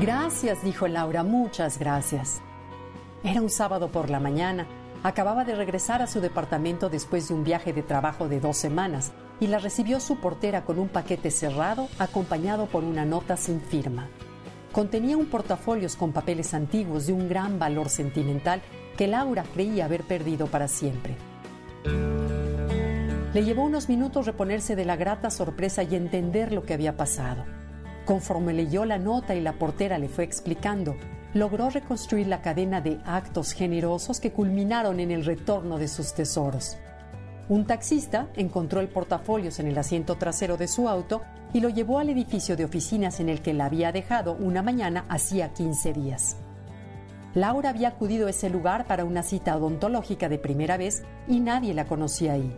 Gracias, dijo Laura, muchas gracias. Era un sábado por la mañana. Acababa de regresar a su departamento después de un viaje de trabajo de dos semanas y la recibió su portera con un paquete cerrado acompañado por una nota sin firma. Contenía un portafolios con papeles antiguos de un gran valor sentimental que Laura creía haber perdido para siempre. Le llevó unos minutos reponerse de la grata sorpresa y entender lo que había pasado. Conforme leyó la nota y la portera le fue explicando, logró reconstruir la cadena de actos generosos que culminaron en el retorno de sus tesoros. Un taxista encontró el portafolios en el asiento trasero de su auto y lo llevó al edificio de oficinas en el que la había dejado una mañana hacía 15 días. Laura había acudido a ese lugar para una cita odontológica de primera vez y nadie la conocía ahí.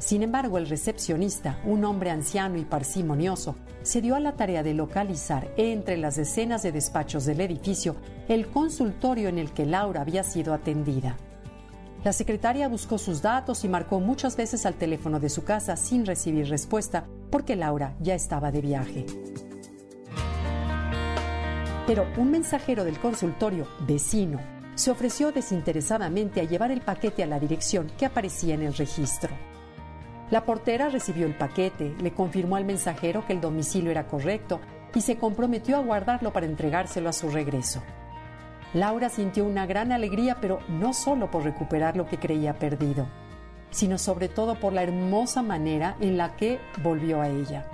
Sin embargo, el recepcionista, un hombre anciano y parsimonioso, se dio a la tarea de localizar entre las decenas de despachos del edificio el consultorio en el que Laura había sido atendida. La secretaria buscó sus datos y marcó muchas veces al teléfono de su casa sin recibir respuesta porque Laura ya estaba de viaje. Pero un mensajero del consultorio, vecino, se ofreció desinteresadamente a llevar el paquete a la dirección que aparecía en el registro. La portera recibió el paquete, le confirmó al mensajero que el domicilio era correcto y se comprometió a guardarlo para entregárselo a su regreso. Laura sintió una gran alegría, pero no solo por recuperar lo que creía perdido, sino sobre todo por la hermosa manera en la que volvió a ella.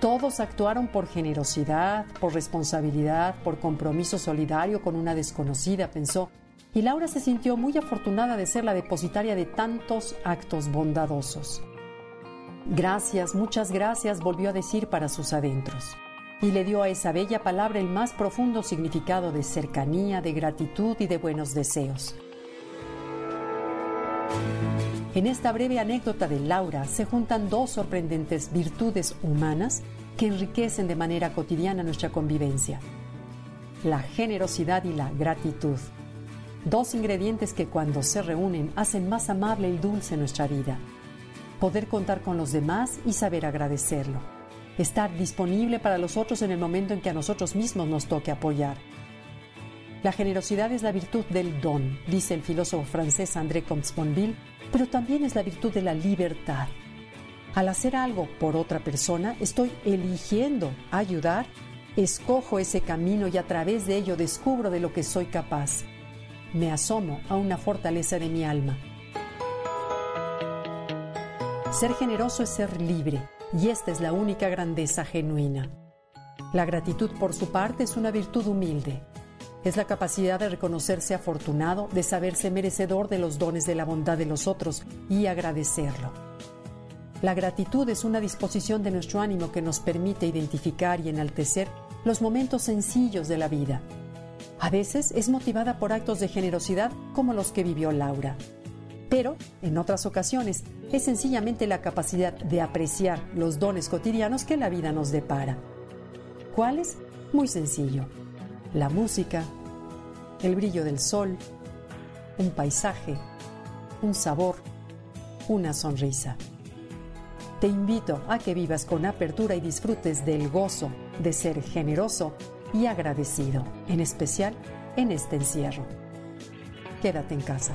Todos actuaron por generosidad, por responsabilidad, por compromiso solidario con una desconocida, pensó, y Laura se sintió muy afortunada de ser la depositaria de tantos actos bondadosos. Gracias, muchas gracias, volvió a decir para sus adentros, y le dio a esa bella palabra el más profundo significado de cercanía, de gratitud y de buenos deseos. En esta breve anécdota de Laura se juntan dos sorprendentes virtudes humanas que enriquecen de manera cotidiana nuestra convivencia. La generosidad y la gratitud. Dos ingredientes que cuando se reúnen hacen más amable y dulce nuestra vida. Poder contar con los demás y saber agradecerlo. Estar disponible para los otros en el momento en que a nosotros mismos nos toque apoyar. La generosidad es la virtud del don, dice el filósofo francés André Comte-Sponville, pero también es la virtud de la libertad. Al hacer algo por otra persona, estoy eligiendo ayudar, escojo ese camino y a través de ello descubro de lo que soy capaz me asomo a una fortaleza de mi alma. Ser generoso es ser libre, y esta es la única grandeza genuina. La gratitud, por su parte, es una virtud humilde. Es la capacidad de reconocerse afortunado, de saberse merecedor de los dones de la bondad de los otros y agradecerlo. La gratitud es una disposición de nuestro ánimo que nos permite identificar y enaltecer los momentos sencillos de la vida a veces es motivada por actos de generosidad como los que vivió Laura. Pero, en otras ocasiones, es sencillamente la capacidad de apreciar los dones cotidianos que la vida nos depara. ¿Cuáles? Muy sencillo. La música, el brillo del sol, un paisaje, un sabor, una sonrisa. Te invito a que vivas con apertura y disfrutes del gozo de ser generoso y agradecido, en especial en este encierro. Quédate en casa.